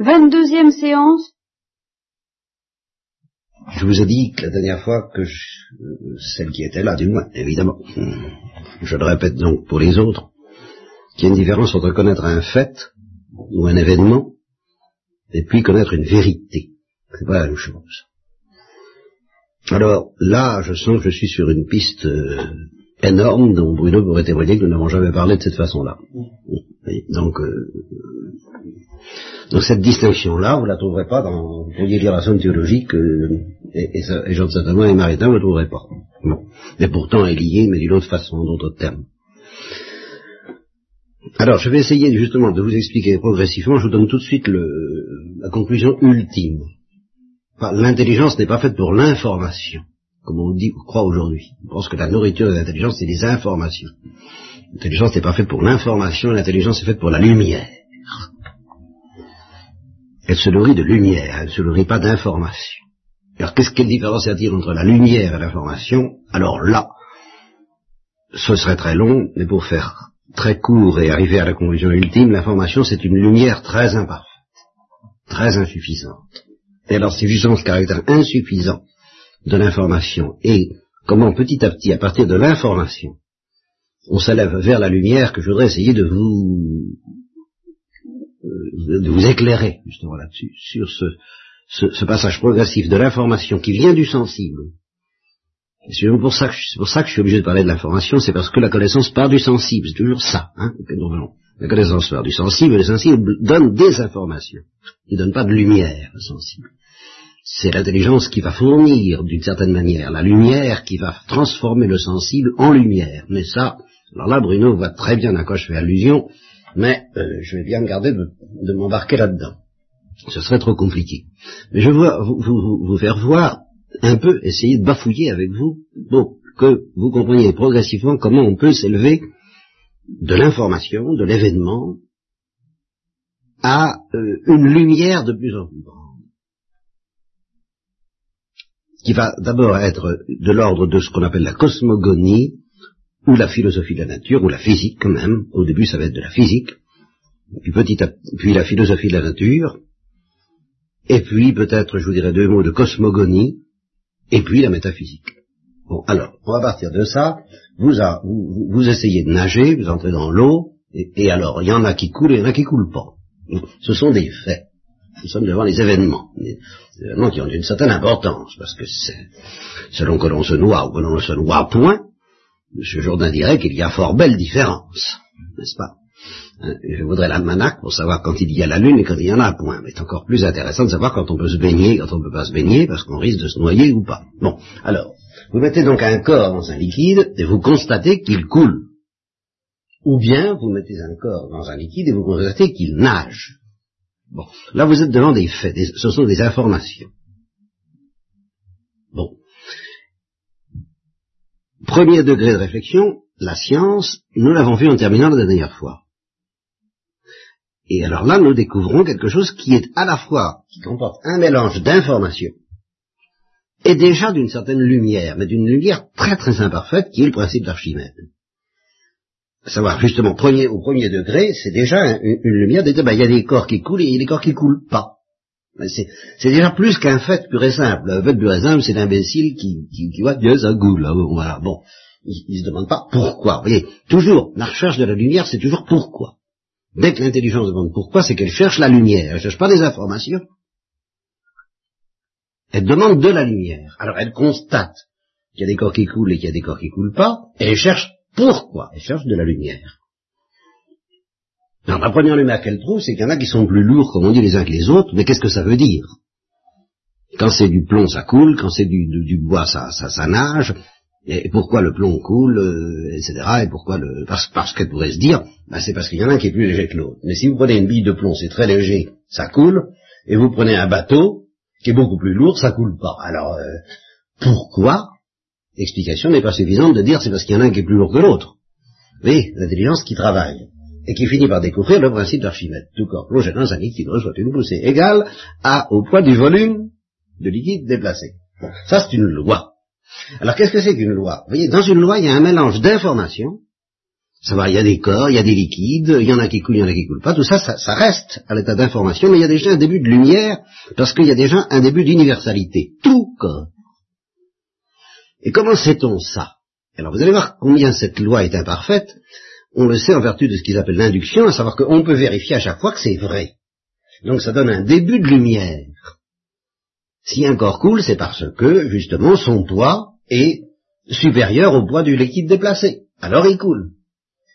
22e séance. Je vous ai dit que la dernière fois que je, celle qui était là, du moins, évidemment, je le répète donc pour les autres, qu'il y a une différence entre connaître un fait ou un événement et puis connaître une vérité. C'est pas la même chose. Alors là, je sens que je suis sur une piste euh, énorme dont Bruno pourrait témoigner que nous n'avons jamais parlé de cette façon-là. Donc, euh, donc cette distinction-là, vous la trouverez pas dans, vous pourriez lire la somme théologique, euh, et, et, et Jean de Saint-Amand et Maritain, vous ne trouverez pas. Bon. Et pourtant, elle est liée, mais d'une autre façon, d'autres termes. Alors, je vais essayer justement de vous expliquer progressivement, je vous donne tout de suite le, la conclusion ultime. L'intelligence n'est pas faite pour l'information, comme on dit, on croit aujourd'hui. On pense que la nourriture de l'intelligence, c'est des informations. L'intelligence n'est pas faite pour l'information, l'intelligence est faite pour la lumière. Elle se nourrit de lumière, elle ne se nourrit pas d'information. Alors qu'est-ce quelle différence y a-t-il entre la lumière et l'information? Alors là, ce serait très long, mais pour faire très court et arriver à la conclusion ultime, l'information c'est une lumière très imparfaite, très insuffisante. Et alors c'est justement ce caractère insuffisant de l'information et comment petit à petit, à partir de l'information, on s'élève vers la lumière que je voudrais essayer de vous de vous éclairer justement là-dessus, sur ce, ce, ce, passage progressif de l'information qui vient du sensible. C'est pour, ça que, pour ça que je suis obligé de parler de l'information, c'est parce que la connaissance part du sensible, c'est toujours ça. Hein, la connaissance part du sensible, le sensible donne des informations. Il ne donne pas de lumière, le sensible. C'est l'intelligence qui va fournir, d'une certaine manière, la lumière qui va transformer le sensible en lumière. Mais ça, alors là, Bruno voit très bien à quoi je fais allusion, mais euh, je vais bien me garder de, de m'embarquer là-dedans. Ce serait trop compliqué. Mais je veux vous, vous, vous, faire voir un peu, essayer de bafouiller avec vous, pour que vous compreniez progressivement comment on peut s'élever de l'information, de l'événement, à euh, une lumière de plus en plus grande, qui va d'abord être de l'ordre de ce qu'on appelle la cosmogonie, ou la philosophie de la nature, ou la physique quand même. Au début, ça va être de la physique, puis petit à puis la philosophie de la nature, et puis peut-être, je vous dirais deux mots de cosmogonie, et puis la métaphysique. Bon, alors, on va partir de ça. Vous, a, vous, vous, essayez de nager, vous entrez dans l'eau, et, et, alors, il y en a qui coulent et il y en a qui coulent pas. Ce sont des faits. Nous sommes devant les événements. Des événements qui ont une certaine importance, parce que c'est, selon que l'on se noie ou que l'on ne se noie point, M. Jourdain dirait qu'il y a fort belle différence, n'est-ce pas? Hein, Je voudrais l'almanach pour savoir quand il y a la lune et quand il y en a point. Mais c'est encore plus intéressant de savoir quand on peut se baigner et quand on ne peut pas se baigner, parce qu'on risque de se noyer ou pas. Bon, alors, vous mettez donc un corps dans un liquide et vous constatez qu'il coule. Ou bien vous mettez un corps dans un liquide et vous constatez qu'il nage. Bon, là vous êtes devant des faits, ce sont des informations. Bon, Premier degré de réflexion, la science, nous l'avons vu en terminant la dernière fois. Et alors là, nous découvrons quelque chose qui est à la fois, qui comporte un mélange d'informations, et déjà d'une certaine lumière, mais d'une lumière très très imparfaite, qui est le principe d'Archimède. Savoir, justement, premier, au premier degré, c'est déjà une, lumière, ben, il y a des corps qui coulent et il y a des corps qui coulent pas. C'est déjà plus qu'un fait pur et simple. Un fait pur et simple, c'est l'imbécile qui, qui, voit Dieu, ça là, voilà. Bon, il, ne se demande pas pourquoi. Vous voyez, toujours, la recherche de la lumière, c'est toujours pourquoi. Dès que l'intelligence demande pourquoi, c'est qu'elle cherche la lumière. Elle ne cherche pas des informations. Elle demande de la lumière. Alors elle constate qu'il y a des corps qui coulent et qu'il y a des corps qui coulent pas, et elle cherche pourquoi. Elle cherche de la lumière. Alors la première lumière qu'elle trouve, c'est qu'il y en a qui sont plus lourds, comme on dit, les uns que les autres, mais qu'est-ce que ça veut dire? Quand c'est du plomb, ça coule, quand c'est du, bois, ça, ça, ça, nage, et pourquoi le plomb coule, euh, etc., et pourquoi le... Parce, parce qu'elle pourrait se dire, bah, c'est parce qu'il y en a un qui est plus léger que l'autre. Mais si vous prenez une bille de plomb, c'est très léger, ça coule, et vous prenez un bateau, qui est beaucoup plus lourd, ça coule pas. Alors, euh, pourquoi L'explication n'est pas suffisante de dire c'est parce qu'il y en a un qui est plus lourd que l'autre. Oui, l'intelligence qui travaille et qui finit par découvrir le principe d'Archimède. Tout corps plongé dans un liquide reçoit une poussée égale à, au poids du volume de liquide déplacé. Ça c'est une loi. Alors qu'est-ce que c'est qu'une loi? Vous voyez, dans une loi, il y a un mélange d'informations Savoir, il y a des corps, il y a des liquides, il y en a qui coulent, il y en a qui coulent pas, tout ça, ça, ça reste à l'état d'information, mais il y a déjà un début de lumière, parce qu'il y a déjà un début d'universalité. Tout corps. Et comment sait-on ça? Alors vous allez voir combien cette loi est imparfaite. On le sait en vertu de ce qu'ils appellent l'induction, à savoir qu'on peut vérifier à chaque fois que c'est vrai. Donc ça donne un début de lumière. Si un corps coule, c'est parce que, justement, son poids est supérieur au poids du liquide déplacé. Alors il coule.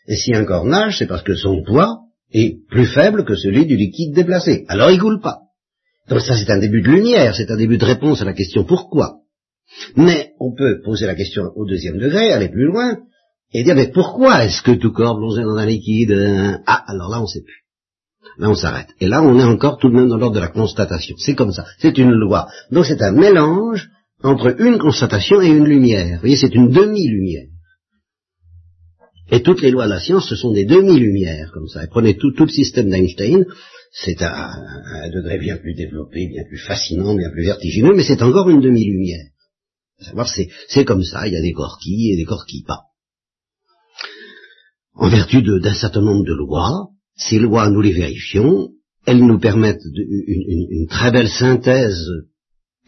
Et si un corps nage, c'est parce que son poids est plus faible que celui du liquide déplacé. Alors il coule pas. Donc ça c'est un début de lumière, c'est un début de réponse à la question pourquoi. Mais on peut poser la question au deuxième degré, aller plus loin, et dire mais pourquoi est-ce que tout corps plongé dans un liquide euh, Ah, alors là on sait plus. Là on s'arrête. Et là on est encore tout de même dans l'ordre de la constatation. C'est comme ça. C'est une loi. Donc c'est un mélange entre une constatation et une lumière. Vous voyez, c'est une demi-lumière. Et toutes les lois de la science, ce sont des demi-lumières, comme ça. Et prenez tout, tout le système d'Einstein, c'est à un degré bien plus développé, bien plus fascinant, bien plus vertigineux, mais c'est encore une demi-lumière c'est comme ça, il y a des corps qui et des corps qui pas. En vertu d'un certain nombre de lois, ces lois, nous les vérifions, elles nous permettent une, très belle synthèse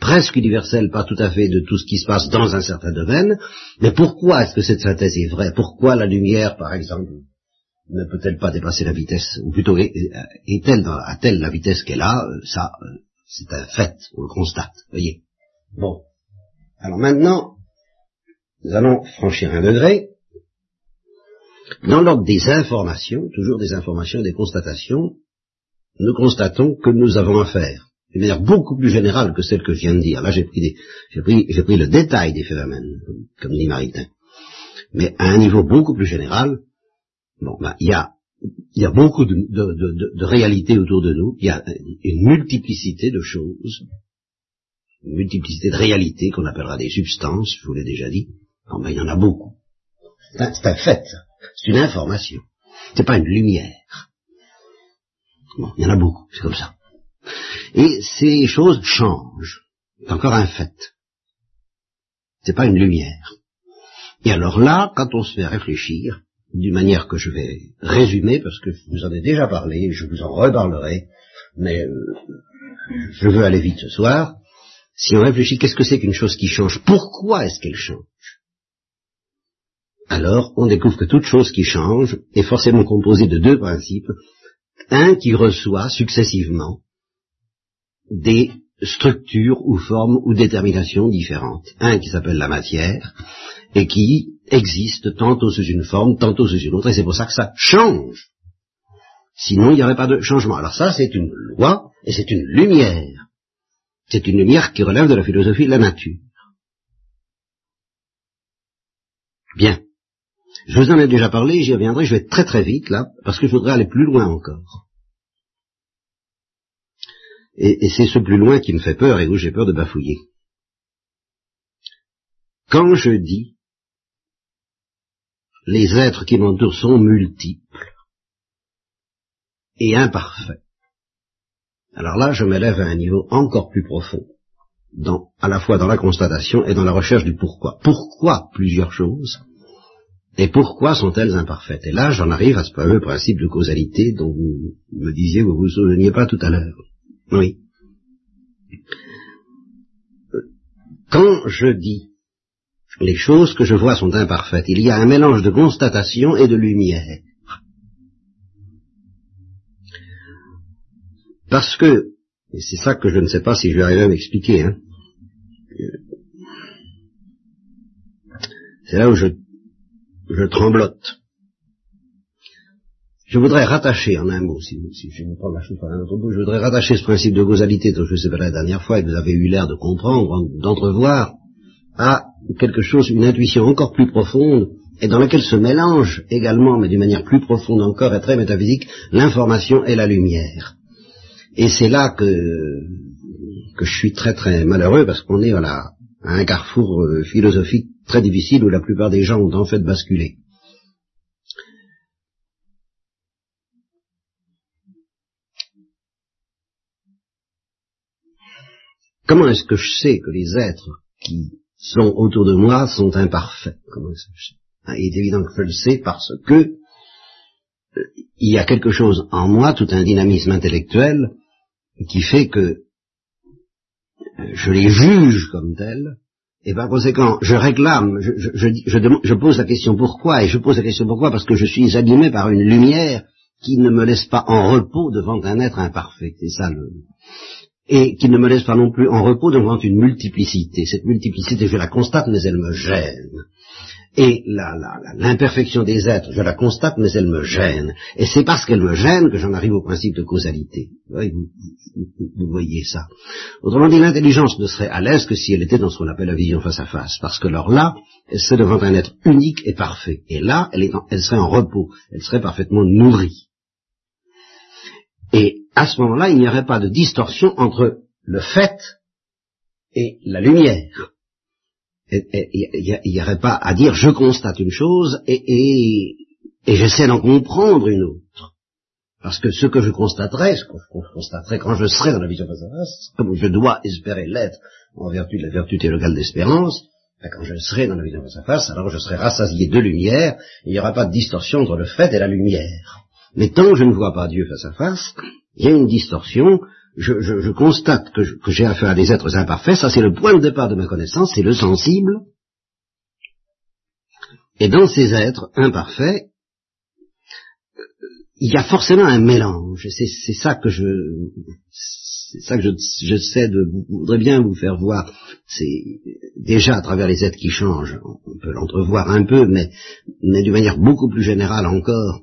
presque universelle, pas tout à fait de tout ce qui se passe dans un certain domaine, mais pourquoi est-ce que cette synthèse est vraie? Pourquoi la lumière, par exemple, ne peut-elle pas dépasser la vitesse Ou plutôt, est-elle a-t-elle la vitesse qu'elle a? Ça, euh, c'est un fait, on le constate, voyez. Bon. Alors maintenant, nous allons franchir un degré. Dans l'ordre des informations, toujours des informations des constatations, nous constatons que nous avons affaire, d'une manière beaucoup plus générale que celle que je viens de dire. Là, j'ai pris, le détail des phénomènes, comme dit Maritain. Mais à un niveau beaucoup plus général, bon, ben, il y a y a beaucoup de, réalités autour de nous, il y a une multiplicité de choses une multiplicité de réalités qu'on appellera des substances, je vous l'ai déjà dit. Non, ben, il y en a beaucoup. C'est un, fait, c'est une information. C'est pas une lumière. Bon, il y en a beaucoup, c'est comme ça. Et ces choses changent. C'est encore un fait. C'est pas une lumière. Et alors là, quand on se fait réfléchir, d'une manière que je vais résumer, parce que je vous en ai déjà parlé, je vous en reparlerai, mais euh, je veux aller vite ce soir, si on réfléchit, qu'est-ce que c'est qu'une chose qui change? Pourquoi est-ce qu'elle change? Alors, on découvre que toute chose qui change est forcément composée de deux principes. Un qui reçoit successivement des structures ou formes ou déterminations différentes. Un qui s'appelle la matière et qui existe tantôt sous une forme, tantôt sous une autre, et c'est pour ça que ça change. Sinon, il n'y aurait pas de changement. Alors ça, c'est une loi et c'est une lumière. C'est une lumière qui relève de la philosophie de la nature. Bien. Je vous en ai déjà parlé, j'y reviendrai, je vais très très vite là, parce que je voudrais aller plus loin encore. Et, c'est ce plus loin qui me fait peur et où j'ai peur de bafouiller. Quand je dis les êtres qui m'entourent sont multiples et imparfaits, alors là, je m'élève à un niveau encore plus profond, à la fois dans la constatation et dans la recherche du pourquoi. Pourquoi plusieurs choses et pourquoi sont-elles imparfaites? Et là, j'en arrive à ce fameux principe de causalité dont vous me disiez, vous vous souveniez pas tout à l'heure. Oui. Quand je dis les choses que je vois sont imparfaites, il y a un mélange de constatation et de lumière. Parce que, et c'est ça que je ne sais pas si je vais arriver à m'expliquer, hein, c'est là où je, je tremblote. Je voudrais rattacher, en un mot, si, je ne prends la chose par un autre bout, je voudrais rattacher ce principe de causalité dont je vous ai parlé la dernière fois et que vous avez eu l'air de comprendre, d'entrevoir, à quelque chose, une intuition encore plus profonde, et dans laquelle se mélange également, mais d'une manière plus profonde encore et très métaphysique, l'information et la lumière. Et c'est là que, que je suis très très malheureux parce qu'on est voilà, à un carrefour euh, philosophique très difficile où la plupart des gens ont en fait basculé. Comment est-ce que je sais que les êtres qui sont autour de moi sont imparfaits? Comment est-ce que je sais? Ah, Il est évident que je le sais parce que il y a quelque chose en moi, tout un dynamisme intellectuel, qui fait que euh, je les juge comme tels, et par conséquent, je réclame, je, pose la question pourquoi, et je pose la question pourquoi parce que je suis animé par une lumière qui ne me laisse pas en repos devant un être imparfait. C'est ça le, et qui ne me laisse pas non plus en repos devant une multiplicité. Cette multiplicité, je la constate, mais elle me gêne. Et l'imperfection des êtres, je la constate, mais elle me gêne. Et c'est parce qu'elle me gêne que j'en arrive au principe de causalité. Vous, voyez ça. Autrement dit, l'intelligence ne serait à l'aise que si elle était dans ce qu'on appelle la vision face à face. Parce que alors là, elle serait devant un être unique et parfait. Et là, elle, elle serait en repos. Elle serait parfaitement nourrie. Et à ce moment-là, il n'y aurait pas de distorsion entre le fait et la lumière. Il n'y aurait pas à dire je constate une chose et, et, et j'essaie d'en comprendre une autre. Parce que ce que je constaterai, ce que je constaterai quand je serai dans la vision face à face, comme je dois espérer l'être en vertu de la vertu théologale d'espérance, ben, quand je serai dans la vision face à face, alors je serai rassasié de lumière, il n'y aura pas de distorsion entre le fait et la lumière. Mais tant que je ne vois pas Dieu face à face, il y a une distorsion, je, je, constate que, j'ai affaire à des êtres imparfaits, ça c'est le point de départ de ma connaissance, c'est le sensible. Et dans ces êtres imparfaits, il y a forcément un mélange. C'est ça que je, c'est ça que je, sais de, voudrais bien vous faire voir. C'est déjà à travers les êtres qui changent, on peut l'entrevoir un peu, mais d'une manière beaucoup plus générale encore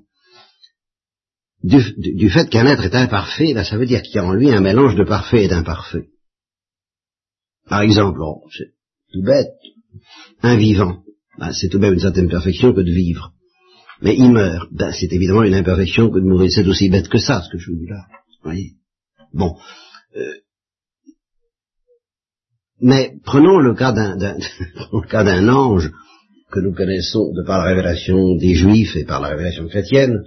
du, fait qu'un être est imparfait, ben, ça veut dire qu'il y a en lui un mélange de parfait et d'imparfait. Par exemple, c'est tout bête, un vivant, ben, c'est tout de même une certaine perfection que de vivre. Mais il meurt, ben, c'est évidemment une imperfection que de mourir. C'est aussi bête que ça, ce que je vous dis là. Voyez? Bon. Euh, mais prenons le cas d'un ange que nous connaissons de par la révélation des Juifs et par la révélation chrétienne,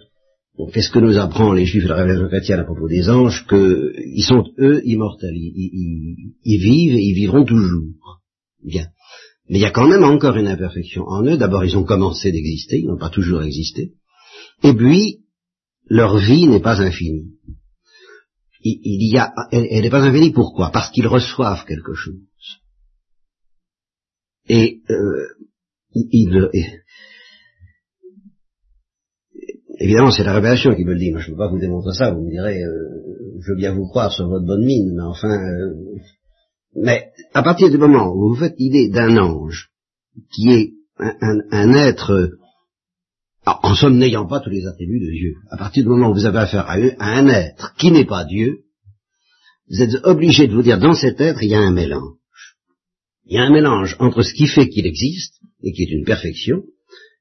qu'est-ce que nous apprend les Juifs de la révélation chrétienne à propos des anges Qu'ils sont, eux, immortels. Ils, vivent et ils vivront toujours. Bien. Mais il y a quand même encore une imperfection en eux. D'abord, ils ont commencé d'exister, ils n'ont pas toujours existé. Et puis, leur vie n'est pas infinie. Il, y a, elle n'est pas infinie pourquoi? Parce qu'ils reçoivent quelque chose. Et euh, ils, Évidemment, c'est la révélation qui me le dit. Moi, je ne peux pas vous démontrer ça. Vous me direz, euh, je veux bien vous croire sur votre bonne mine, mais enfin... Euh, mais à partir du moment où vous faites l'idée d'un ange, qui est un, être, en somme n'ayant pas tous les attributs de Dieu, à partir du moment où vous avez affaire à, à un être qui n'est pas Dieu, vous êtes obligé de vous dire, dans cet être, il y a un mélange. Il y a un mélange entre ce qui fait qu'il existe, et qui est une perfection,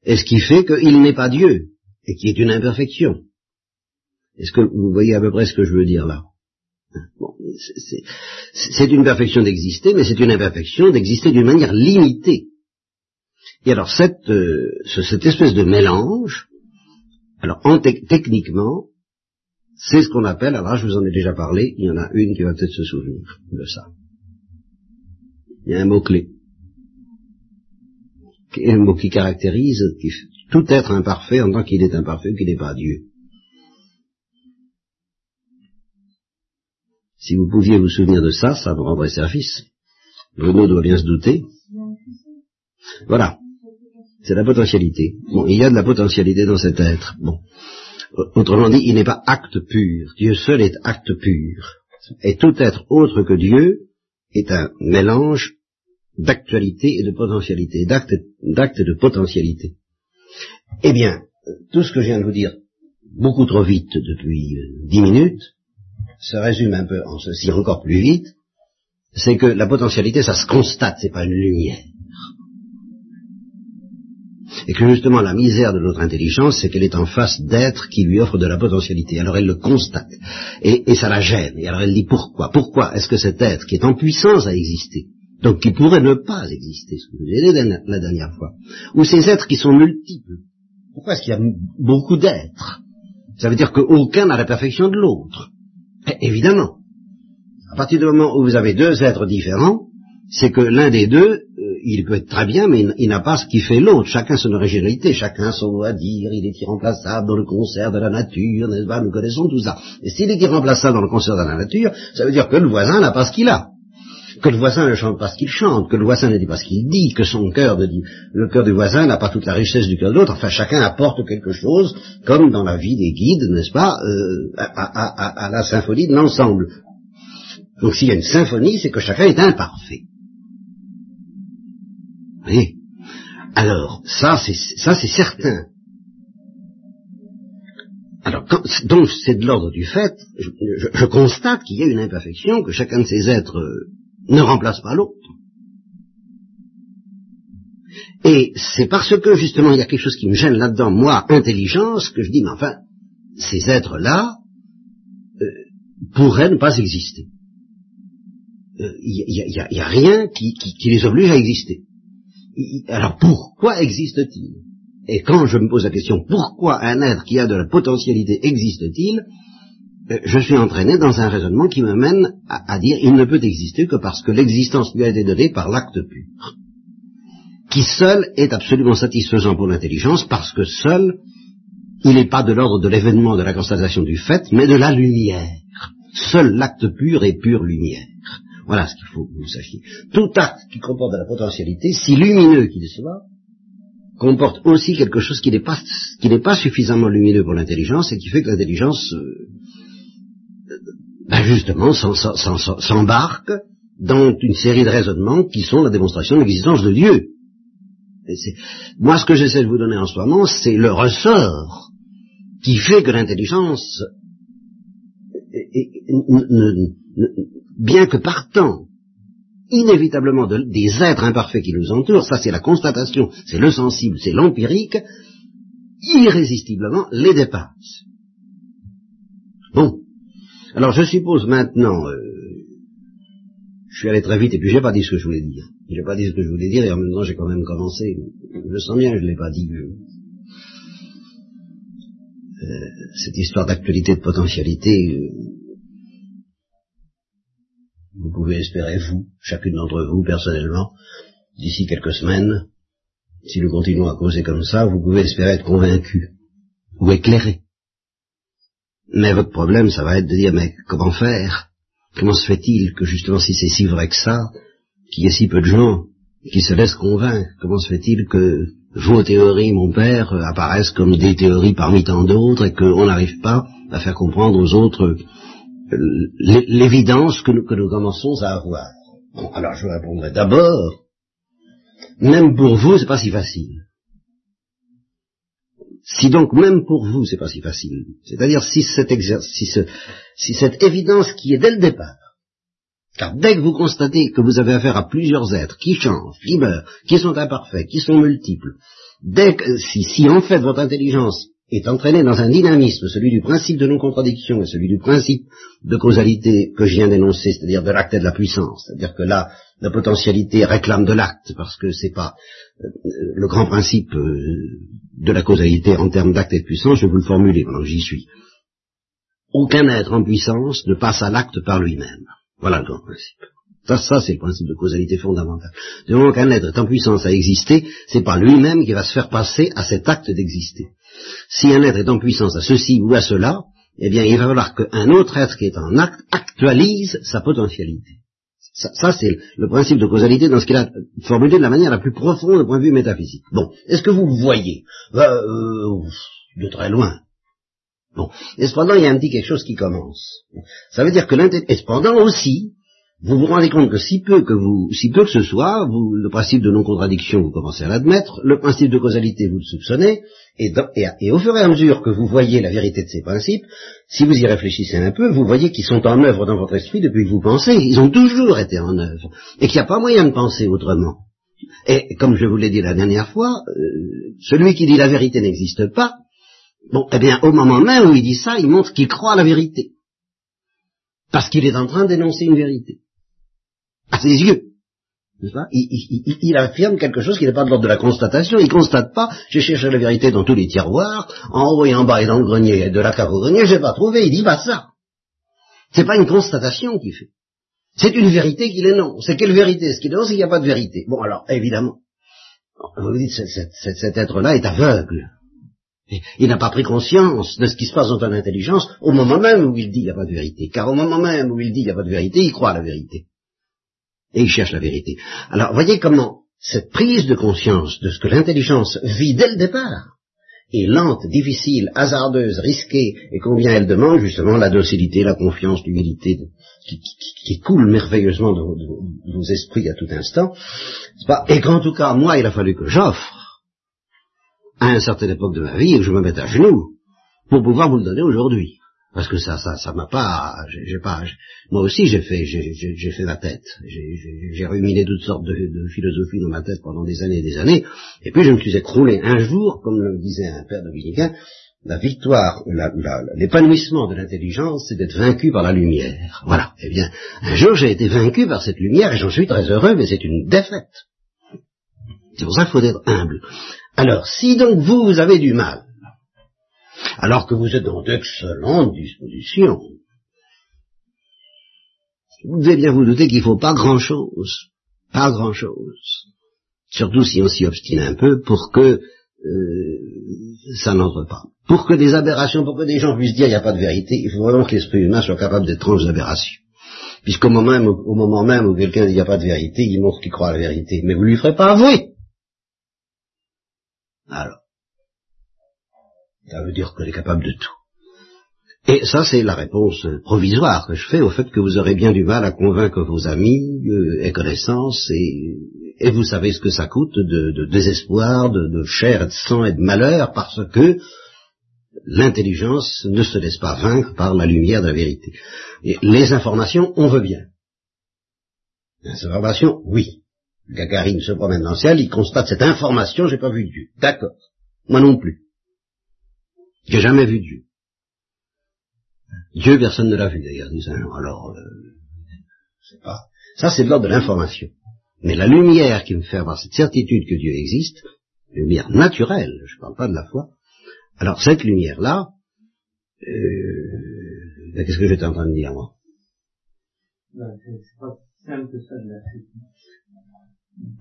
et ce qui fait qu'il n'est pas Dieu, et qui est une imperfection. Est-ce que vous voyez à peu près ce que je veux dire là? Bon, C'est une perfection d'exister, mais c'est une imperfection d'exister d'une manière limitée. Et alors cette, euh, cette espèce de mélange, alors en techniquement, c'est ce qu'on appelle, alors je vous en ai déjà parlé, il y en a une qui va peut-être se souvenir de ça. Il y a un mot-clé. Un mot qui caractérise, qui, tout être imparfait en tant qu'il est imparfait, qu'il n'est pas Dieu. Si vous pouviez vous souvenir de ça, ça vous rendrait service. Bruno doit bien se douter. Voilà. C'est la potentialité. Bon, il y a de la potentialité dans cet être. Bon. Autrement dit, il n'est pas acte pur. Dieu seul est acte pur. Et tout être autre que Dieu est un mélange d'actualité et de potentialité, d'acte et de potentialité. Eh bien, tout ce que je viens de vous dire beaucoup trop vite depuis euh, dix minutes se résume un peu en ceci encore plus vite, c'est que la potentialité, ça se constate, c'est pas une lumière. Et que justement la misère de notre intelligence, c'est qu'elle est en face d'êtres qui lui offrent de la potentialité. Alors elle le constate. Et, ça la gêne. Et alors elle dit pourquoi? Pourquoi est-ce que cet être qui est en puissance à exister, donc qui pourrait ne pas exister, ce que vous ai dit la dernière fois, ou ces êtres qui sont multiples, pourquoi est-ce qu'il y a beaucoup d'êtres? Ça veut dire qu'aucun n'a la perfection de l'autre. Eh, évidemment. À partir du moment où vous avez deux êtres différents, c'est que l'un des deux, euh, il peut être très bien, mais il, n'a pas ce qui fait l'autre. Chacun son originalité, chacun son mot à dire, il est irremplaçable dans le concert de la nature, n'est-ce pas? Nous connaissons tout ça. Et s'il est irremplaçable dans le concert de la nature, ça veut dire que le voisin n'a pas ce qu'il a que le voisin ne chante pas ce qu'il chante, que le voisin ne dit pas ce qu'il dit, que son cœur le cœur du voisin n'a pas toute la richesse du cœur de l'autre. Enfin, chacun apporte quelque chose, comme dans la vie des guides, n'est-ce pas, euh, à, la symphonie de l'ensemble. Donc, s'il y a une symphonie, c'est que chacun est imparfait. Voyez Alors, ça, c'est ça, c'est certain. Alors, donc c'est de l'ordre du fait, je, constate qu'il y a une imperfection, que chacun de ces êtres euh, ne remplace pas l'autre. Et c'est parce que justement il y a quelque chose qui me gêne là-dedans, moi, intelligence, que je dis, mais enfin, ces êtres-là euh, pourraient ne pas exister. Euh, il n'y a, rien qui, les oblige à exister. alors pourquoi existe-t-il Et quand je me pose la question, pourquoi un être qui a de la potentialité existe-t-il? euh, je suis entraîné dans un raisonnement qui me mène à, dire il ne peut exister que parce que l'existence lui a été donnée par l'acte pur, qui seul est absolument satisfaisant pour l'intelligence parce que seul il n'est pas de l'ordre de l'événement de la constatation du fait, mais de la lumière. Seul l'acte pur est pure lumière. Voilà ce qu'il faut que vous sachiez. Tout acte qui comporte de la potentialité, si lumineux qu'il soit, comporte aussi quelque chose qui n'est pas, qui n'est pas suffisamment lumineux pour l'intelligence et qui fait que l'intelligence euh, ben justement s'embarque dans une série de raisonnements qui sont la démonstration de l'existence de Dieu. moi, ce que j'essaie de vous donner en ce moment, c'est le ressort qui fait que l'intelligence, bien que partant inévitablement des êtres imparfaits qui nous entourent, ça c'est la constatation, c'est le sensible, c'est l'empirique, irrésistiblement les dépasse. Bon, alors je suppose maintenant, euh, je suis allé très vite et puis j'ai pas dit ce que je voulais dire. J'ai pas dit ce que je voulais dire et en même temps j'ai quand même commencé. Je sens bien, je l'ai pas dit. Euh, cette histoire d'actualité de potentialité, euh, vous pouvez espérer vous, chacune d'entre vous personnellement, d'ici quelques semaines, si nous continuons à causer comme ça, vous pouvez espérer être convaincu ou éclairé mais votre problème, ça va être de dire, mais comment faire? Comment se fait-il que justement, si c'est si vrai que ça, qu'il y ait si peu de gens qui se laissent convaincre, comment se fait-il que vos théories, mon père, apparaissent comme des théories parmi tant d'autres et qu'on n'arrive pas à faire comprendre aux autres euh, l'évidence que nous, que nous commençons à avoir? Alors je répondrai d'abord, même pour vous, c'est pas si facile. Si donc même pour vous c'est pas si facile, c'est-à-dire si, si, cette évidence qui est dès le départ, car dès que vous constatez que vous avez affaire à plusieurs êtres qui changent, qui meurent, qui sont imparfaits, qui sont multiples, dès que, si, si en fait votre intelligence est entraînée dans un dynamisme, celui du principe de non-contradiction et celui du principe de causalité que je viens d'énoncer, c'est-à-dire de l'acte et de la puissance, c'est-à-dire que là, la potentialité réclame de l'acte, parce que c'est pas le grand principe euh, de la causalité en termes d'acte et de puissance, je vais vous le formuler pendant que j'y suis. Aucun être en puissance ne passe à l'acte par lui-même. Voilà le grand principe. Ça, ça c'est le principe de causalité fondamentale. Du moment qu'un être est en puissance à exister, c'est pas lui-même qui va se faire passer à cet acte d'exister. Si un être est en puissance à ceci ou à cela, eh bien, il va falloir qu'un autre être qui est en acte actualise sa potentialité. Ça, c'est le principe de causalité dans ce qu'il a formulé de la manière la plus profonde au point de vue métaphysique. Bon, est-ce que vous voyez? Bah, euh, De très loin. Bon, et cependant, il y a un petit quelque chose qui commence. Ça veut dire que l'intelligence, cependant aussi, vous vous rendez compte que si peu que vous, si peu que ce soit, vous, le principe de non-contradiction, vous commencez à l'admettre, le principe de causalité, vous le soupçonnez, et, au fur et à mesure que vous voyez la vérité de ces principes, si vous y réfléchissez un peu, vous voyez qu'ils sont en œuvre dans votre esprit depuis que vous pensez, ils ont toujours été en œuvre, et qu'il n'y a pas moyen de penser autrement. Et comme je vous l'ai dit la dernière fois, euh, celui qui dit la vérité n'existe pas, bon, eh bien, au moment même où il dit ça, il montre qu'il croit à la vérité. Parce qu'il est en train d'énoncer une vérité à ses yeux. Il, affirme quelque chose qui n'est pas de l'ordre de la constatation, il constate pas, j'ai cherché la vérité dans tous les tiroirs, en haut et en bas et dans le grenier, de la cave au grenier, j'ai pas trouvé, il dit pas ça. C'est pas une constatation qu'il fait. C'est une vérité qu'il énonce. C'est quelle vérité? Ce qu'il énonce Il n'y a pas de vérité. Bon, alors, évidemment, vous dites, cet être-là est aveugle. Il n'a pas pris conscience de ce qui se passe dans ton intelligence au moment même où il dit il n'y a pas de vérité. Car au moment même où il dit il n'y a pas de vérité, il croit à la vérité. Et il cherche la vérité. Alors, voyez comment cette prise de conscience de ce que l'intelligence vit dès le départ est lente, difficile, hasardeuse, risquée, et combien elle demande justement la docilité, la confiance, l'humilité, qui, coule merveilleusement de, vos esprits à tout instant, et qu'en tout cas, moi, il a fallu que j'offre à une certaine époque de ma vie et que je me mette à genoux pour pouvoir vous le donner aujourd'hui. Parce que ça, ça, ça m'a pas, j'ai pas, moi aussi j'ai fait, j'ai fait ma tête, j'ai ruminé toutes sortes de, de, philosophies dans ma tête pendant des années et des années, et puis je me suis écroulé un jour, comme le disait un père dominicain, la victoire, l'épanouissement de l'intelligence, c'est d'être vaincu par la lumière. Voilà. Eh bien, un jour j'ai été vaincu par cette lumière et j'en suis très heureux, mais c'est une défaite. C'est pour ça qu'il faut être humble. Alors, si donc vous, vous avez du mal, alors que vous êtes dans d'excellentes dispositions, vous devez bien vous douter qu'il ne faut pas grand-chose, pas grand-chose, surtout si on s'y obstine un peu, pour que euh, ça n'entre pas. Pour que des aberrations, pour que des gens puissent dire il n'y a pas de vérité, il faut vraiment que l'esprit humain soit capable d'étranges aberrations. Puisqu'au moment même, où quelqu'un dit il n'y a pas de vérité, il montre qu'il croit à la vérité. Mais vous lui ferez pas avouer. Alors, ça veut dire qu'elle est capable de tout. Et ça, c'est la réponse provisoire que je fais au fait que vous aurez bien du mal à convaincre vos amis euh, et connaissances, et, vous savez ce que ça coûte de, désespoir, de, de, chair, de sang et de malheur, parce que l'intelligence ne se laisse pas vaincre par la lumière de la vérité. Et les informations, on veut bien. Les informations, oui. Gagarine se promène dans le ciel, il constate cette information, j'ai pas vu Dieu. D'accord. Moi non plus. J'ai jamais vu Dieu. Dieu, personne ne l'a vu d'ailleurs, Alors, euh, pas. Ça, c'est de l'ordre de l'information. Mais la lumière qui me fait avoir cette certitude que Dieu existe, lumière naturelle, je ne parle pas de la foi. Alors cette lumière-là, euh, qu'est-ce que j'étais en train de dire moi? Ben, C'est pas simple ça de la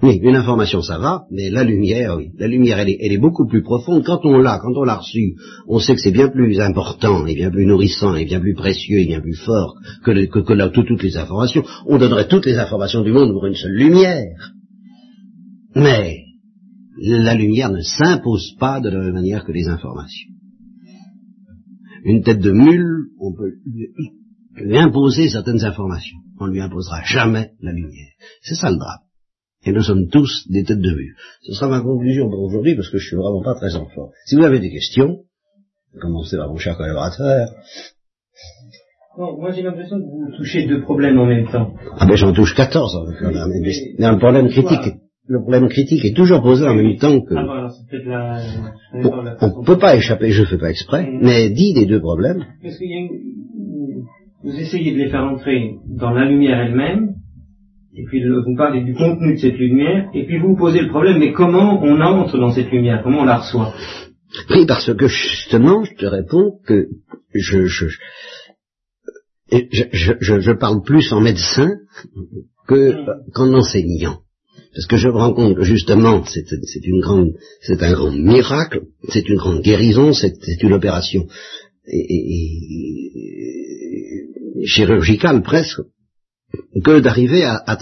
oui, une information ça va, mais la lumière, oui, la lumière elle est, beaucoup plus profonde. Quand on l'a, quand on l'a reçue, on sait que c'est bien plus important, et bien plus nourrissant, et bien plus précieux, et bien plus fort que, toutes les informations. On donnerait toutes les informations du monde pour une seule lumière. Mais la lumière ne s'impose pas de la même manière que les informations. Une tête de mule, on peut lui imposer certaines informations. On ne lui imposera jamais la lumière. C'est ça le drame. Et nous sommes tous des têtes de vue. Ce sera ma conclusion pour aujourd'hui parce que je suis vraiment pas très en forme. Si vous avez des questions, commencez par mon cher collaborateur. Non, moi j'ai l'impression que vous touchez deux problèmes en même temps. Ah ben j'en touche 14 en Mais un problème critique. Le problème critique est toujours posé en même temps que... Ah, la... on ne peut pas échapper, je ne fais pas exprès, mm. mais dit des deux problèmes. Parce qu'il y a Vous essayez de les faire entrer dans la lumière elle-même, et puis vous parlez du contenu de cette lumière, et puis vous posez le problème, mais comment on entre dans cette lumière, comment on la reçoit? Oui, parce que justement, je te réponds que je, je, je, je parle plus en médecin que qu'en enseignant. Parce que je me rends compte que justement, c'est une grande, c'est un grand miracle, c'est une grande guérison, c'est une opération chirurgicale presque, que d'arriver à, à,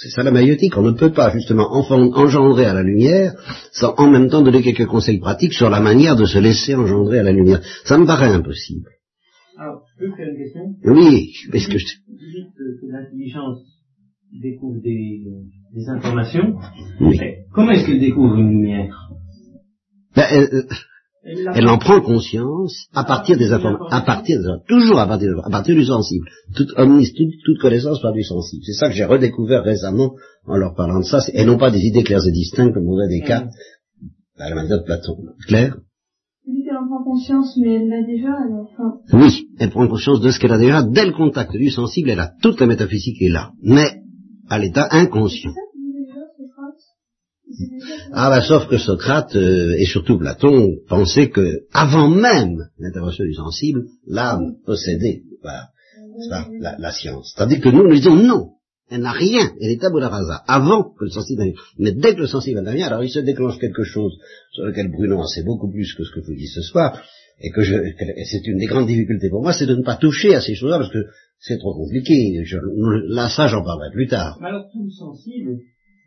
c'est ça la maïotique, on ne peut pas justement engendrer à la lumière sans en même temps donner quelques conseils pratiques sur la manière de se laisser engendrer à la lumière. Ça me paraît impossible. Alors, je peux faire une question? Oui, parce que je... Vous dites que l'intelligence découvre des, des informations. Oui. Comment est-ce qu'elle découvre une lumière? Ben, euh, elle en prend conscience à partir des informations, à partir toujours à partir, à partir du sensible. Toute, toute, connaissance par du sensible. C'est ça que j'ai redécouvert récemment en leur parlant de ça, et non pas des idées claires et distinctes comme aurait des cas à la manière de Platon. Claire? Elle prend conscience, mais elle l'a déjà, alors, Oui, elle prend conscience de ce qu'elle a déjà. Dès le contact du sensible, elle a toute la métaphysique est là. Mais, à l'état inconscient. Ah bah sauf que Socrate euh, et surtout Platon pensaient que avant même l'intervention du sensible, l'âme possédait. la, la, la, science. Tandis que nous, nous disons non, elle n'a rien, elle est tabula rasa, avant que le sensible n'intervienne. Mais dès que le sensible intervient, alors il se déclenche quelque chose sur lequel Bruno en sait beaucoup plus que ce que je vous dis ce soir, et que, c'est une des grandes difficultés pour moi, c'est de ne pas toucher à ces choses-là, parce que c'est trop compliqué. Là, ça, j'en parlerai plus tard. Alors, tout le sensible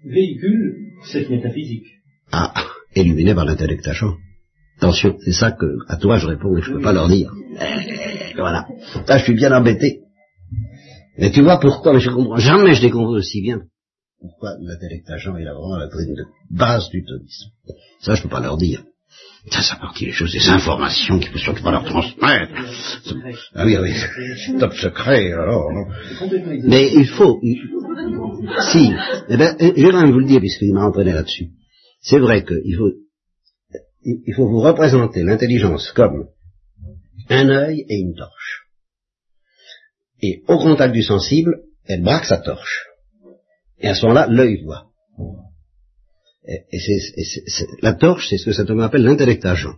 véhicule cette métaphysique. Ah, illuminé par l'intellect agent. Attention, c'est ça que, à toi, je réponds, mais je ne peux pas leur dire. voilà. Là, je suis bien embêté. Mais tu vois pourquoi, mais je comprends jamais je découvre aussi bien pourquoi l'intellect agent est vraiment la doctrine de base du thomisme? Ça, je peux pas leur dire. Ça, ça partie des choses, des informations qu'il faut surtout pas leur transmettre. Ah oui, oui, top secret, alors. Mais il faut, si, eh ben, je vais même vous le dire, puisqu'il m'a entraîné là-dessus. C'est vrai qu'il faut, il faut vous représenter l'intelligence comme un œil et une torche. Et au contact du sensible, elle braque sa torche. Et à ce moment-là, l'œil voit. Et, la torche, c'est ce que Saint Thomas appelle l'intellect agent.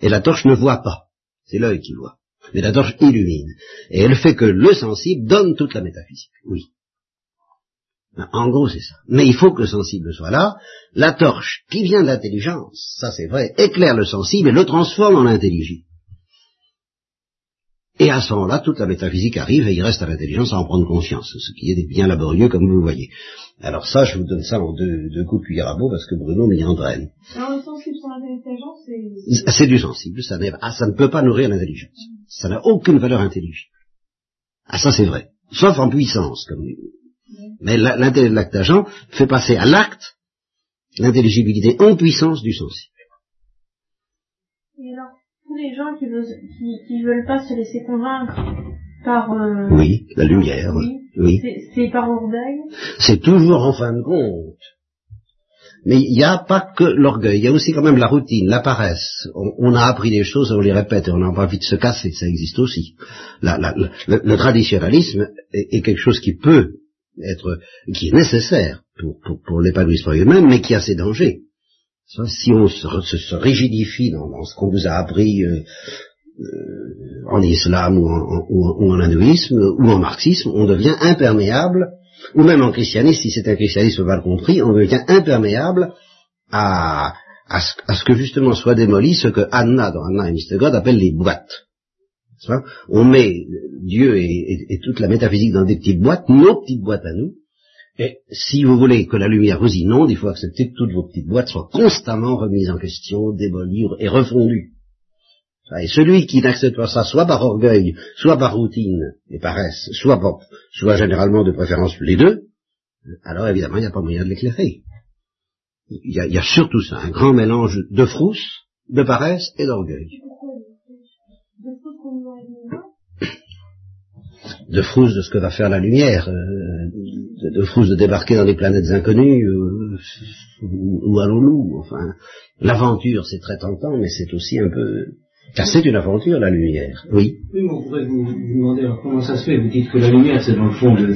Et la torche ne voit pas. C'est l'œil qui voit. Mais la torche illumine. Et elle fait que le sensible donne toute la métaphysique. Oui. En gros, c'est ça. Mais il faut que le sensible soit là. La torche, qui vient de l'intelligence, ça c'est vrai, éclaire le sensible et le transforme en intelligible. Et à ce moment-là, toute la métaphysique arrive et il reste à l'intelligence à en prendre conscience, ce qui est bien laborieux comme vous le voyez. Alors ça, je vous donne ça en deux, coups de cuillère à peau parce que Bruno m'y entraîne. Alors le sensible sans l'intelligence, c'est... C'est du sensible, ça, ah, ça ne peut pas nourrir l'intelligence. Ça n'a aucune valeur intelligible. Ah ça c'est vrai. Sauf en puissance, comme... Mais l'intellect agent fait passer à l'acte l'intelligibilité en puissance du sensible les gens qui veulent, qui, veulent pas se laisser convaincre par... Euh, oui, la lumière. Oui. C'est par orgueil. C'est toujours en fin de compte. Mais il n'y a pas que l'orgueil, il y a aussi quand même la routine, la paresse. On, a appris des choses, on les répète, et on n'a pas envie de se casser, ça existe aussi. le, traditionnalisme est, quelque chose qui peut être, qui est nécessaire pour, pour, pour l'épanouissement humain, mais qui a ses dangers si on se, rigidifie dans, ce qu'on vous a appris euh, euh, en islam ou en, ou, en, hindouisme ou en marxisme, on devient imperméable, ou même en christianisme, si c'est un christianisme mal compris, on devient imperméable à, à, ce, que justement soit démoli ce que Anna, dans Anna et Mr. God, appelle les boîtes. On met Dieu et toute la métaphysique dans des petites boîtes, nos petites boîtes à nous, et si vous voulez que la lumière vous inonde, il faut accepter que toutes vos petites boîtes soient constamment remises en question, démolies et refondues. Et celui qui n'accepte pas ça, soit par orgueil, soit par routine et paresse, soit, soit généralement de préférence les deux, alors évidemment il n'y a pas moyen de l'éclairer. Il y, a, surtout ça, un grand mélange de frousse, de paresse et d'orgueil. De frousse de ce que va faire la lumière. Euh, de frousse de débarquer dans des planètes inconnues, euh, où, allons-nous? Enfin, l'aventure c'est très tentant, mais c'est aussi un peu... Car c'est une aventure, la lumière, oui. Oui, mais on pourrait vous, demander alors comment ça se fait Vous dites que la lumière c'est dans le fond de...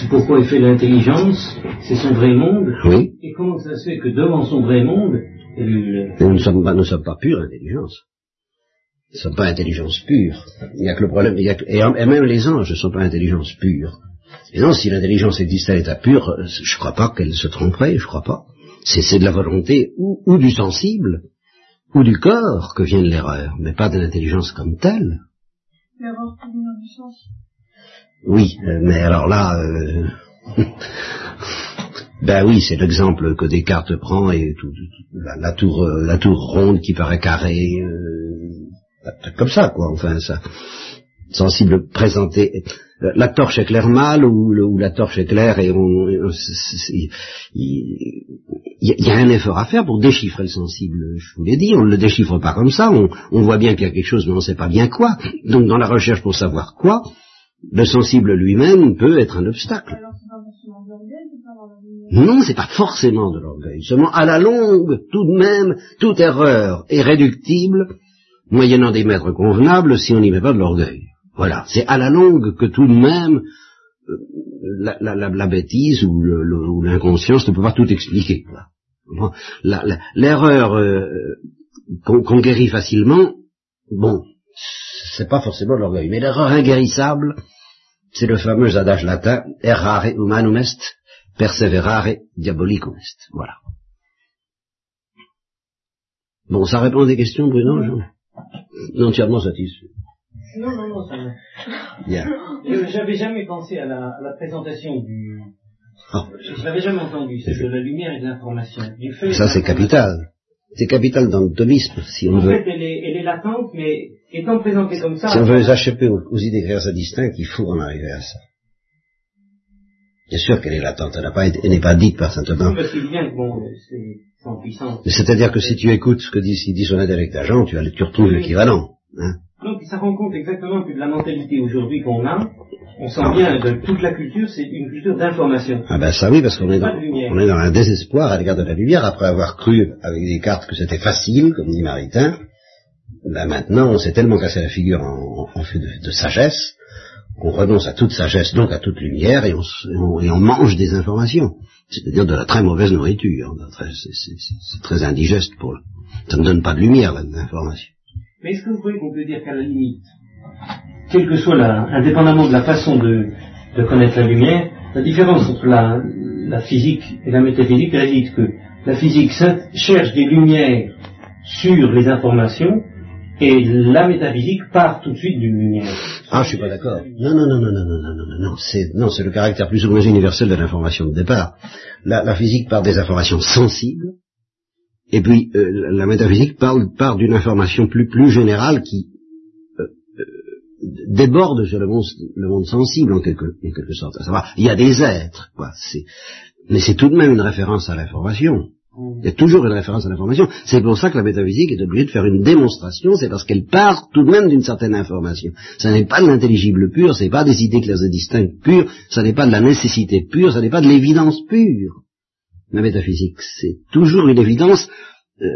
C'est pourquoi il fait l'intelligence, c'est son vrai monde. Oui. Et comment ça se fait que devant son vrai monde, nous ne sommes pas, nous sommes pas pure intelligence. Nous ne sommes pas intelligence pure. Il n'y a que le problème, il y a et, même les anges ne sont pas intelligence pure. Et non, si l'intelligence existait à l'état pur, euh, je ne crois pas qu'elle se tromperait, je ne crois pas. C'est de la volonté ou, du sensible, ou du corps que vient l'erreur, mais pas de l'intelligence comme telle. L'erreur du sens. Oui, euh, mais alors là, euh, ben oui, c'est l'exemple que Descartes prend et tout, la, tour, la tour ronde qui paraît carrée, comme ça, quoi. Enfin, ça, sensible présenté la torche éclaire mal ou, la torche éclaire et il y, a un effort à faire pour déchiffrer le sensible. Je vous l'ai dit, on ne le déchiffre pas comme ça. On, voit bien qu'il y a quelque chose, mais on ne sait pas bien quoi. Donc, dans la recherche pour savoir quoi, le sensible lui-même peut être un obstacle. Non, c'est pas forcément de l'orgueil. Seulement, à la longue, tout de même, toute erreur est réductible, moyennant des maîtres convenables, si on n'y met pas de l'orgueil. Voilà, c'est à la longue que tout de même euh, la, la, la, bêtise ou l'inconscience ne peut pas tout expliquer. L'erreur euh, qu'on guérit facilement, bon, c'est pas forcément l'orgueil, mais l'erreur inguérissable, C'est le fameux adage latin, errare humanum est, perseverare diabolicum est. Voilà. Bon, ça répond à des questions, Bruno? Je... Entièrement satisfait. Non, non, non, ça Bien. J'avais jamais pensé à la, à la présentation du... Oh. Je l'avais jamais entendu, c'est de la lumière et de l'information. Ça, c'est capital. C'est capital dans le thomisme, si on en veut. fait, elle est, elle est latente, mais étant présentée comme ça... Si on veut les achever aux, aux idées créances distinctes, il faut en arriver à ça. Bien sûr qu'elle est latente, elle n'est pas, dite par saint Thomas. parce qu'il vient que bon. C'est-à-dire que si tu écoutes ce que dit, dit son avec d'agent, tu, tu retrouves l'équivalent. Hein. Donc ça rend compte exactement que de la mentalité aujourd'hui qu'on a, on sent bien que toute la culture, c'est une culture d'information. Ah ben ça oui, parce qu'on est, dans, on est dans un désespoir à l'égard de la lumière, après avoir cru avec des cartes que c'était facile, comme dit Maritain. Là maintenant, on s'est tellement cassé la figure en, en fait de, de sagesse qu'on renonce à toute sagesse, donc à toute lumière, et on, et on mange des informations. C'est-à-dire de la très mauvaise nourriture. C'est très indigeste pour... Ça ne donne pas de lumière, l'information. Mais est-ce que vous croyez qu'on peut dire qu'à la limite, quelle que soit la, indépendamment de la façon de, de connaître la lumière, la différence entre la, la physique et la métaphysique réside que la physique cherche des lumières sur les informations et la métaphysique part tout de suite d'une lumière. Ah, je suis pas d'accord. Non, non, non, non, non, non, non, non, non, c'est, non, c'est le caractère plus ou moins universel de l'information de départ. La, la, physique part des informations sensibles, et puis euh, la métaphysique parle, part d'une information plus, plus générale qui euh, euh, déborde sur le monde, le monde sensible en quelque, en quelque sorte. À savoir, il y a des êtres, quoi. Mais c'est tout de même une référence à l'information. Il y a toujours une référence à l'information. C'est pour ça que la métaphysique est obligée de faire une démonstration, c'est parce qu'elle part tout de même d'une certaine information. Ce n'est pas de l'intelligible pur, ce n'est pas des idées claires et distinctes pures, ce n'est pas de la nécessité pure, ce n'est pas de l'évidence pure. La métaphysique, c'est toujours une évidence euh,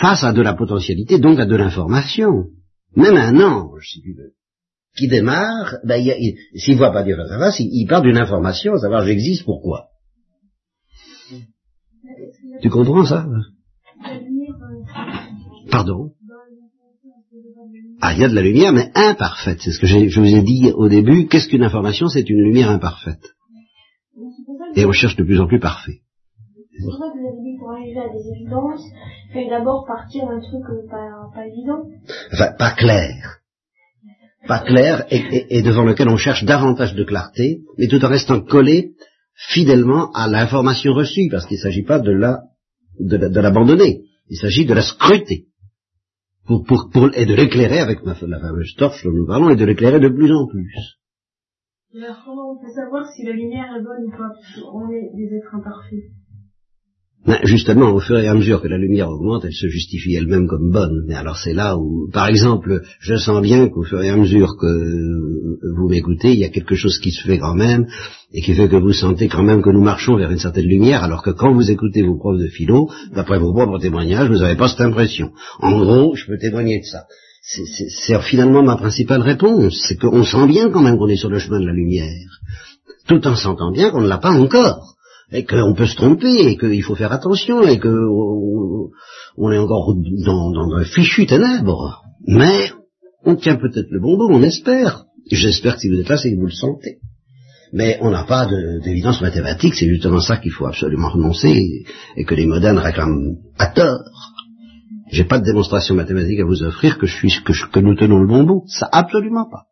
face à de la potentialité, donc à de l'information. Même un ange, si tu veux, qui démarre, ben, s'il ne voit pas Dieu face à face, il part d'une information, à savoir j'existe, pourquoi tu comprends ça? Pardon? Ah, il y a de la lumière, mais imparfaite. C'est ce que je vous ai dit au début. Qu'est-ce qu'une information? C'est une lumière imparfaite. Et on cherche de plus en plus parfait. C'est pour ça que vous avez dit pour arriver à des évidences, il fallait d'abord partir d'un truc euh, pas, pas évident. Enfin, pas clair. Pas clair et, et, devant lequel on cherche davantage de clarté, mais tout en restant collé fidèlement à l'information reçue, parce qu'il ne s'agit pas de la de l'abandonner. Il s'agit de la scruter. Pour, pour, pour, et de l'éclairer avec ma, la fameuse torche dont nous parlons, et de l'éclairer de plus en plus. alors comment on peut savoir si la lumière est bonne ou pas? On est des êtres imparfaits. Ben, justement, au fur et à mesure que la lumière augmente, elle se justifie elle-même comme bonne. Mais alors c'est là où, par exemple, je sens bien qu'au fur et à mesure que vous m'écoutez, il y a quelque chose qui se fait quand même, et qui fait que vous sentez quand même que nous marchons vers une certaine lumière, alors que quand vous écoutez vos profs de philo, d'après vos propres témoignages, vous n'avez pas cette impression. En gros, je peux témoigner de ça. C'est finalement ma principale réponse, c'est qu'on sent bien quand même qu'on est sur le chemin de la lumière, tout en sentant bien qu'on ne l'a pas encore et qu'on peut se tromper, et qu'il faut faire attention, et qu'on on est encore dans, un fichu ténèbres. Mais on tient peut-être le bon bout, on espère. J'espère que si vous êtes là, c'est que vous le sentez. Mais on n'a pas d'évidence mathématique, c'est justement ça qu'il faut absolument renoncer, et, que les modernes réclament à tort. J'ai pas de démonstration mathématique à vous offrir que, je suis, que, que nous tenons le bon bout. Ça, absolument pas.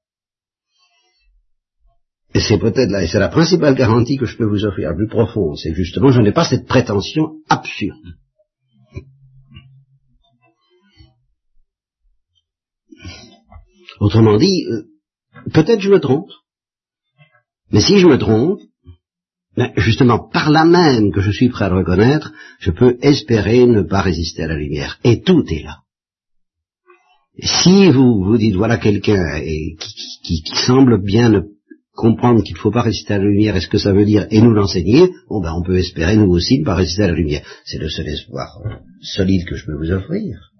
Et c'est peut-être là, et c'est la principale garantie que je peux vous offrir, la plus profonde, c'est justement, je n'ai pas cette prétention absurde. Autrement dit, euh, peut-être je me trompe, mais si je me trompe, ben, justement par là même que je suis prêt à le reconnaître, je peux espérer ne pas résister à la lumière. Et tout est là. Si vous vous dites voilà quelqu'un qui, semble bien ne comprendre qu'il ne faut pas résister à la lumière et ce que ça veut dire et nous l'enseigner, bon ben on peut espérer nous aussi ne pas résister à la lumière. C'est le seul espoir solide que je peux vous offrir.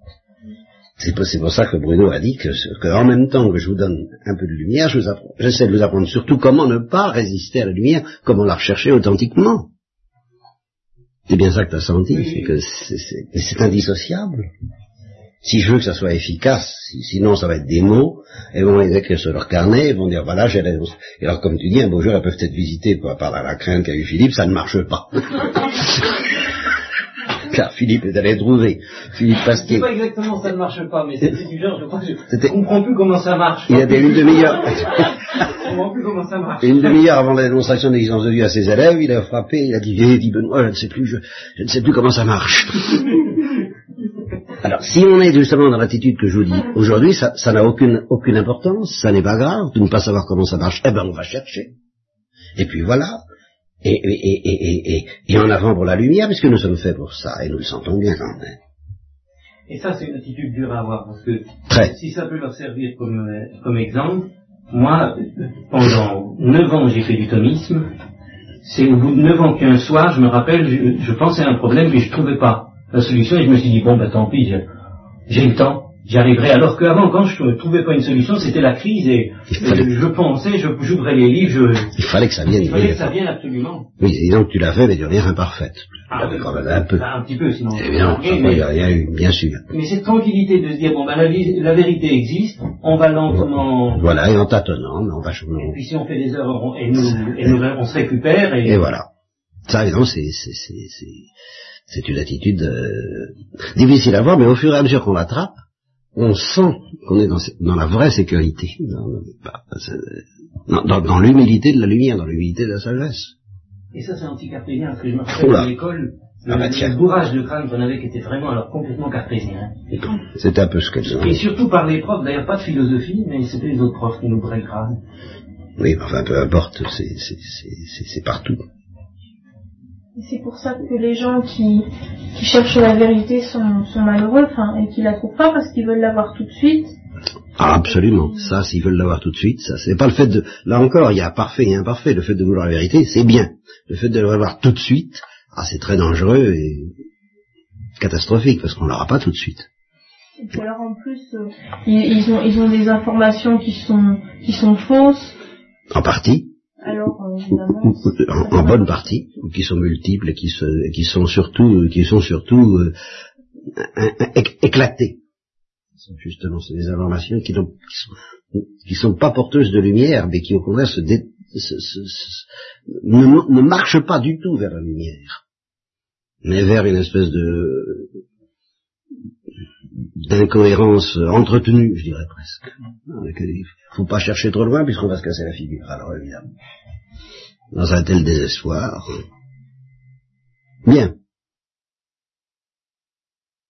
C'est pour, ça que Bruno a dit que, en même temps que je vous donne un peu de lumière, j'essaie de vous apprendre surtout comment ne pas résister à la lumière, comment la rechercher authentiquement. C'est bien ça que tu as senti, c'est que c'est indissociable. Si je veux que ça soit efficace, sinon ça va être des mots, elles vont les écrire sur leur carnet, elles vont dire voilà j'ai les... Et alors comme tu dis, un beau jour elles peuvent être visitées par, par la, crainte qu'a eu Philippe, ça ne marche pas. Car Philippe est allé trouver. Philippe Pasquier. C'est pas exactement ça ne marche pas, mais c'est du genre, je crois que je comprends plus comment ça marche. Il y avait une demi-heure. je comprends plus comment ça marche. Une demi-heure avant la démonstration de l'existence de Dieu à ses élèves, il a frappé, il a dit, eh, dit Benoît, je ne sais plus, je, je ne sais plus comment ça marche. Alors, si on est justement dans l'attitude que je vous dis aujourd'hui, ça n'a aucune, aucune importance, ça n'est pas grave de ne pas savoir comment ça marche. Eh ben, on va chercher. Et puis voilà. Et, et, et, et, en avant pour la lumière, puisque nous sommes faits pour ça, et nous le sentons bien quand même. Et ça, c'est une attitude dure à avoir, parce que si ça peut leur servir comme, comme exemple, moi, pendant neuf ans, j'ai fait du thomisme. C'est au bout de neuf ans qu'un soir, je me rappelle, je, je pensais à un problème, mais je ne trouvais pas la solution et je me suis dit, bon, ben tant pis, j'ai le temps, j'y arriverai. Alors qu'avant, quand je ne trouvais pas une solution, c'était la crise et, je pensais, j'ouvrais les livres, je... Il fallait que ça vienne. Il fallait que ça vienne absolument. Oui, et donc tu l'as fait, mais d'une manière imparfaite. Ah, quand même un peu. Ben, un petit peu, sinon. C'est bien, il y a eu, bien sûr. Mais cette tranquillité de se dire, bon, ben la, la vérité existe, on va lentement... Voilà, et en tâtonnant, on va... Et puis si on fait des erreurs, et nous, et nous, on se récupère et... Et voilà. Ça, évidemment, c'est c'est une attitude euh, difficile à voir, mais au fur et à mesure qu'on l'attrape, on sent qu'on est dans, la vraie sécurité, dans, l'humilité de la lumière, dans l'humilité de la sagesse. Et ça, c'est anti-cartésien, parce que je me rappelle à l'école, le, ah bah bourrage de crâne qu'on avait qui était vraiment alors complètement cartésien. C'était un peu ce qu'elles ont. Et surtout par les profs, d'ailleurs pas de philosophie, mais c'était les autres profs qui nous bourraient le crâne. Oui, enfin peu importe, c'est partout. C'est pour ça que les gens qui, qui cherchent la vérité sont, sont malheureux, enfin, et qui la trouvent pas parce qu'ils veulent l'avoir tout de suite. Ah, absolument. Ça, s'ils veulent l'avoir tout de suite, ça, c'est pas le fait de, là encore, il y a parfait et imparfait. Le fait de vouloir la vérité, c'est bien. Le fait de l'avoir tout de suite, ah, c'est très dangereux et catastrophique parce qu'on l'aura pas tout de suite. Et puis alors en plus, euh, ils, ont, ils ont des informations qui sont, qui sont fausses. En partie. Alors, euh, en, bonne partie, qui sont multiples et qui, qui sont surtout, qui sont surtout euh, éclatées. Justement, c'est des informations qui, sont, qui sont pas porteuses de lumière, mais qui au contraire se, ne, ne marchent pas du tout vers la lumière, mais vers une espèce de d'incohérence entretenue, je dirais presque. Il faut pas chercher trop loin puisqu'on va se casser la figure. Alors évidemment, dans un tel désespoir. Bien.